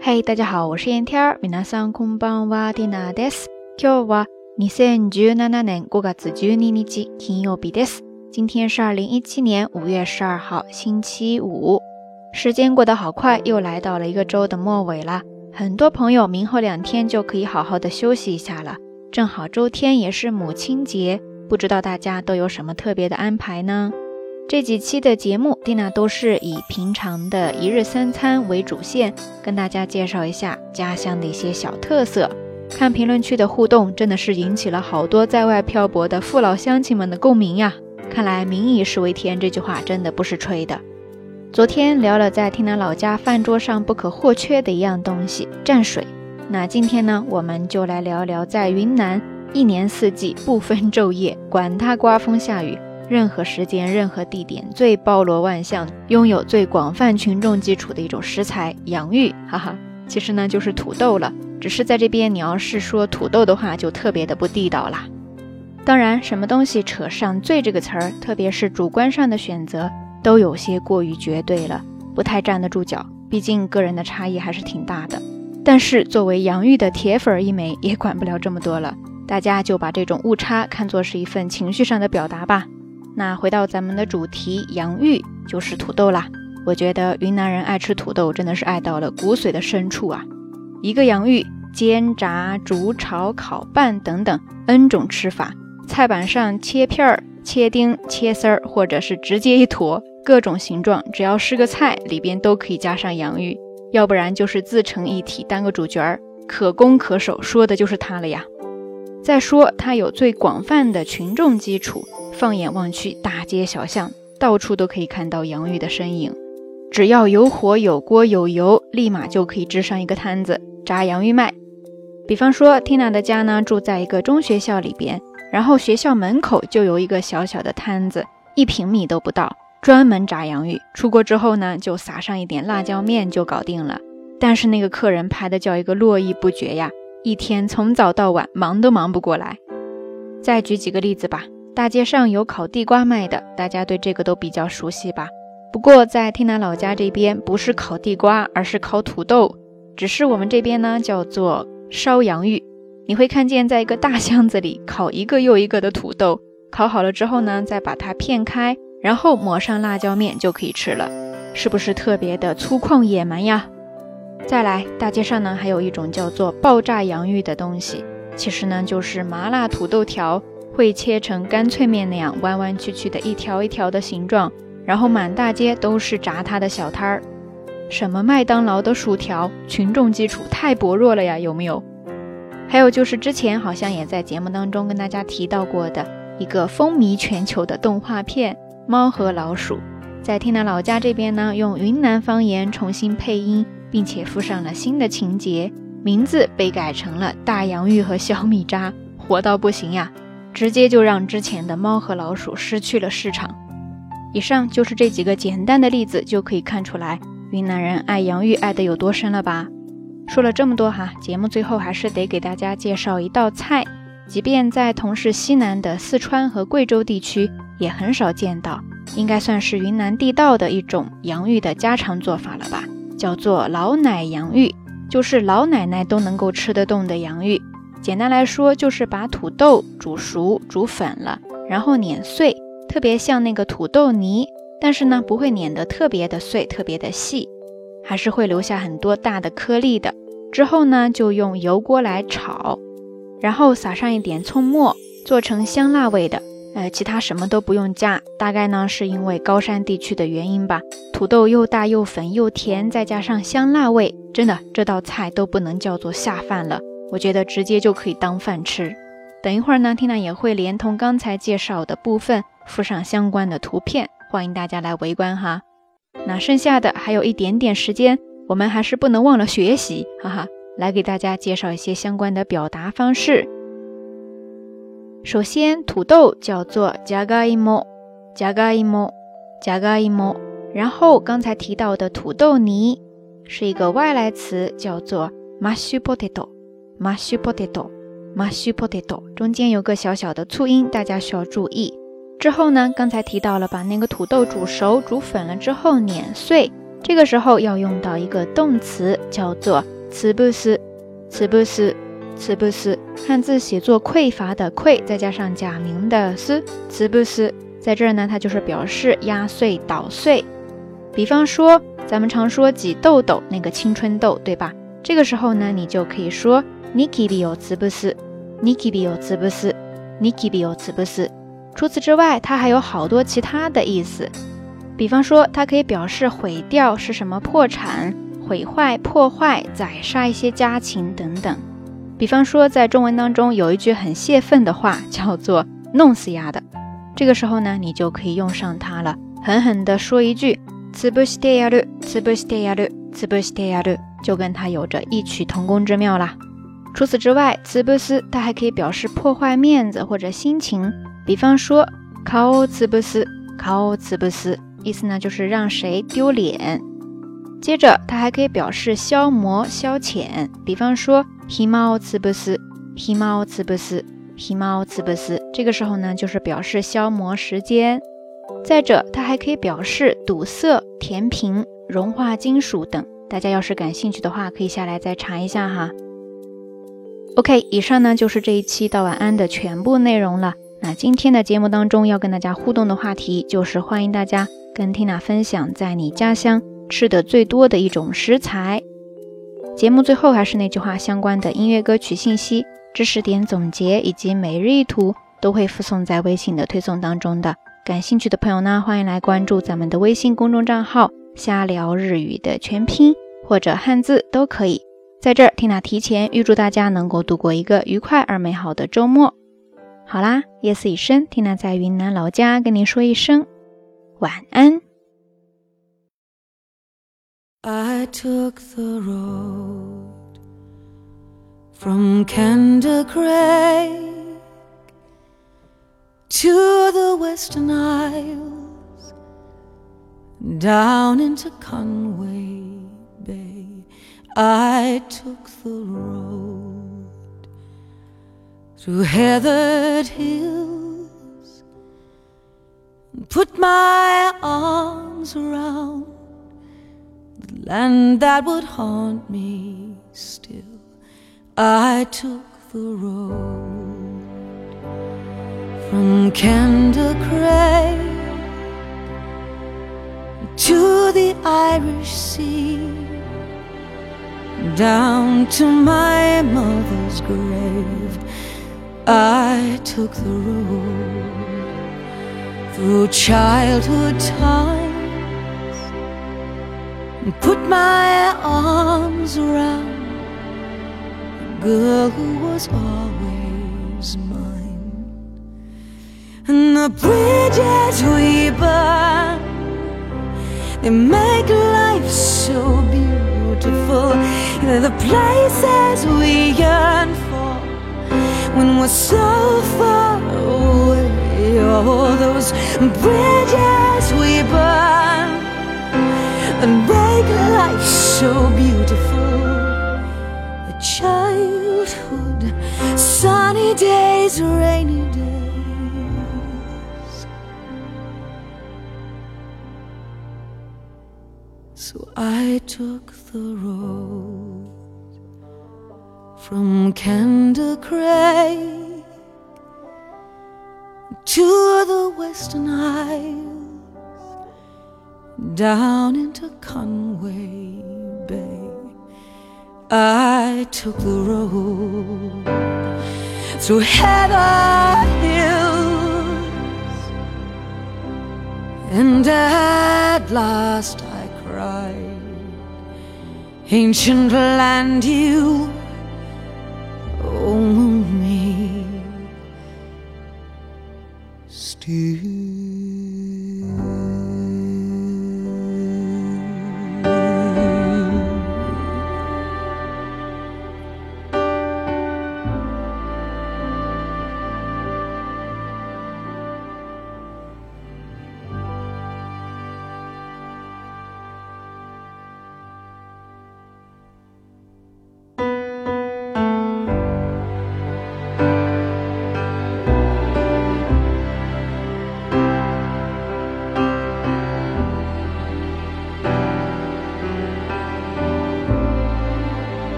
嘿，大家好，我是燕天儿。皆さんこんばんは、ティナです。今日は二千十七年五月十二日、金曜日です。今天是二零一七年五月十二号，星期五。时间过得好快，又来到了一个周的末尾了。很多朋友明后两天就可以好好的休息一下了。正好周天也是母亲节，不知道大家都有什么特别的安排呢？ 这几期的节目，蒂娜都是以平常的一日三餐为主线，跟大家介绍一下家乡的一些小特色。看评论区的互动，真的是引起了好多在外漂泊的父老乡亲们的共鸣呀！看来“民以食为天”这句话真的不是吹的。昨天聊了在蒂娜老家饭桌上不可或缺的一样东西——蘸水。那今天呢，我们就来聊聊在云南一年四季不分昼夜，管它刮风下雨。任何时间、任何地点，最包罗万象、拥有最广泛群众基础的一种食材——洋芋，哈哈，其实呢就是土豆了。只是在这边，你要是说土豆的话，就特别的不地道啦。当然，什么东西扯上“最”这个词儿，特别是主观上的选择，都有些过于绝对了，不太站得住脚。毕竟个人的差异还是挺大的。但是作为洋芋的铁粉一枚，也管不了这么多了。大家就把这种误差看作是一份情绪上的表达吧。那回到咱们的主题，洋芋就是土豆啦。我觉得云南人爱吃土豆，真的是爱到了骨髓的深处啊。一个洋芋，煎、炸、煮、炒、烤、拌等等 N 种吃法。菜板上切片儿、切丁、切丝儿，或者是直接一坨，各种形状，只要是个菜，里边都可以加上洋芋。要不然就是自成一体，当个主角儿，可攻可守，说的就是它了呀。再说它有最广泛的群众基础。放眼望去，大街小巷到处都可以看到洋芋的身影。只要有火、有锅、有油，立马就可以支上一个摊子炸洋芋卖。比方说，Tina 的家呢住在一个中学校里边，然后学校门口就有一个小小的摊子，一平米都不到，专门炸洋芋。出锅之后呢，就撒上一点辣椒面就搞定了。但是那个客人排的叫一个络绎不绝呀，一天从早到晚忙都忙不过来。再举几个例子吧。大街上有烤地瓜卖的，大家对这个都比较熟悉吧？不过在天南老家这边，不是烤地瓜，而是烤土豆，只是我们这边呢叫做烧洋芋。你会看见，在一个大箱子里烤一个又一个的土豆，烤好了之后呢，再把它片开，然后抹上辣椒面就可以吃了，是不是特别的粗犷野蛮呀？再来，大街上呢还有一种叫做爆炸洋芋的东西，其实呢就是麻辣土豆条。会切成干脆面那样弯弯曲曲的一条一条的形状，然后满大街都是炸它的小摊儿。什么麦当劳的薯条，群众基础太薄弱了呀，有没有？还有就是之前好像也在节目当中跟大家提到过的一个风靡全球的动画片《猫和老鼠》，在听南老家这边呢，用云南方言重新配音，并且附上了新的情节，名字被改成了大洋芋和小米渣，火到不行呀！直接就让之前的猫和老鼠失去了市场。以上就是这几个简单的例子，就可以看出来云南人爱洋芋爱得有多深了吧？说了这么多哈，节目最后还是得给大家介绍一道菜，即便在同是西南的四川和贵州地区，也很少见到，应该算是云南地道的一种洋芋的家常做法了吧？叫做老奶洋芋，就是老奶奶都能够吃得动的洋芋。简单来说，就是把土豆煮熟、煮粉了，然后碾碎，特别像那个土豆泥，但是呢，不会碾得特别的碎、特别的细，还是会留下很多大的颗粒的。之后呢，就用油锅来炒，然后撒上一点葱末，做成香辣味的。呃，其他什么都不用加，大概呢是因为高山地区的原因吧。土豆又大又粉又甜，再加上香辣味，真的这道菜都不能叫做下饭了。我觉得直接就可以当饭吃。等一会儿呢，Tina 也会连同刚才介绍的部分附上相关的图片，欢迎大家来围观哈。那剩下的还有一点点时间，我们还是不能忘了学习，哈哈，来给大家介绍一些相关的表达方式。首先，土豆叫做 jagaimo，jagaimo，jagaimo。然后刚才提到的土豆泥是一个外来词，叫做 mashed potato。Mashed potato，mashed potato 中间有个小小的促音，大家需要注意。之后呢，刚才提到了把那个土豆煮熟、煮粉了之后碾碎，这个时候要用到一个动词，叫做词不思，词不思，词不思。汉字写作匮乏的匮，再加上假名的思，词不思。在这儿呢，它就是表示压碎、捣碎。比方说，咱们常说挤痘痘，那个青春痘，对吧？这个时候呢，你就可以说 Niki bi o 词不思，Niki bi o 词不思，Niki bi o 词不思。除此之外，它还有好多其他的意思。比方说，它可以表示毁掉，是什么破产、毁坏、破坏、宰杀一些家禽等等。比方说，在中文当中有一句很泄愤的话，叫做“弄死丫的”。这个时候呢，你就可以用上它了，狠狠地说一句“つぶしてやる，つぶしてやる，つぶしてやる”，就跟它有着异曲同工之妙啦。 除此之外，つぶす它还可以表示破坏面子或者心情。比方说“顔つぶす，顔つぶす”。意思呢，就是让谁丢脸。接着，它还可以表示消磨、消遣。比方说，himao 兹布斯，himao 兹布斯，himao 兹布斯。这个时候呢，就是表示消磨时间。再者，它还可以表示堵塞、填平、融化金属等。大家要是感兴趣的话，可以下来再查一下哈。 OK，以上呢就是这一期到晚安的全部内容了。那今天的节目当中要跟大家互动的话题，就是欢迎大家。跟 Tina 分享在你家乡吃的最多的一种食材。节目最后还是那句话，相关的音乐歌曲信息、知识点总结以及每日一图都会附送在微信的推送当中的。感兴趣的朋友呢，欢迎来关注咱们的微信公众账号“瞎聊日语”的全拼或者汉字都可以。在这儿，Tina 提前预祝大家能够度过一个愉快而美好的周末。好啦，夜色已深，Tina 在云南老家跟您说一声。晚安。I took the road from Kender Craig to the Western Isles, down into Conway. I took the road through heathered hills and put my arms around the land that would haunt me still. I took the road from Kender Craig to the Irish Sea, down to my mother's grave. I took the road through childhood times and put my arms around a girl who was always mine. And the bridges we burn, they make life so beautiful. They're the places we yearn for when we're so far away all those bridges we burn and make life so beautiful. The childhood, sunny days, rainy days. So I took the road from Craig to the Western Isles, down into Conway Bay. I took the road through heather hills, and at last Ancient land, you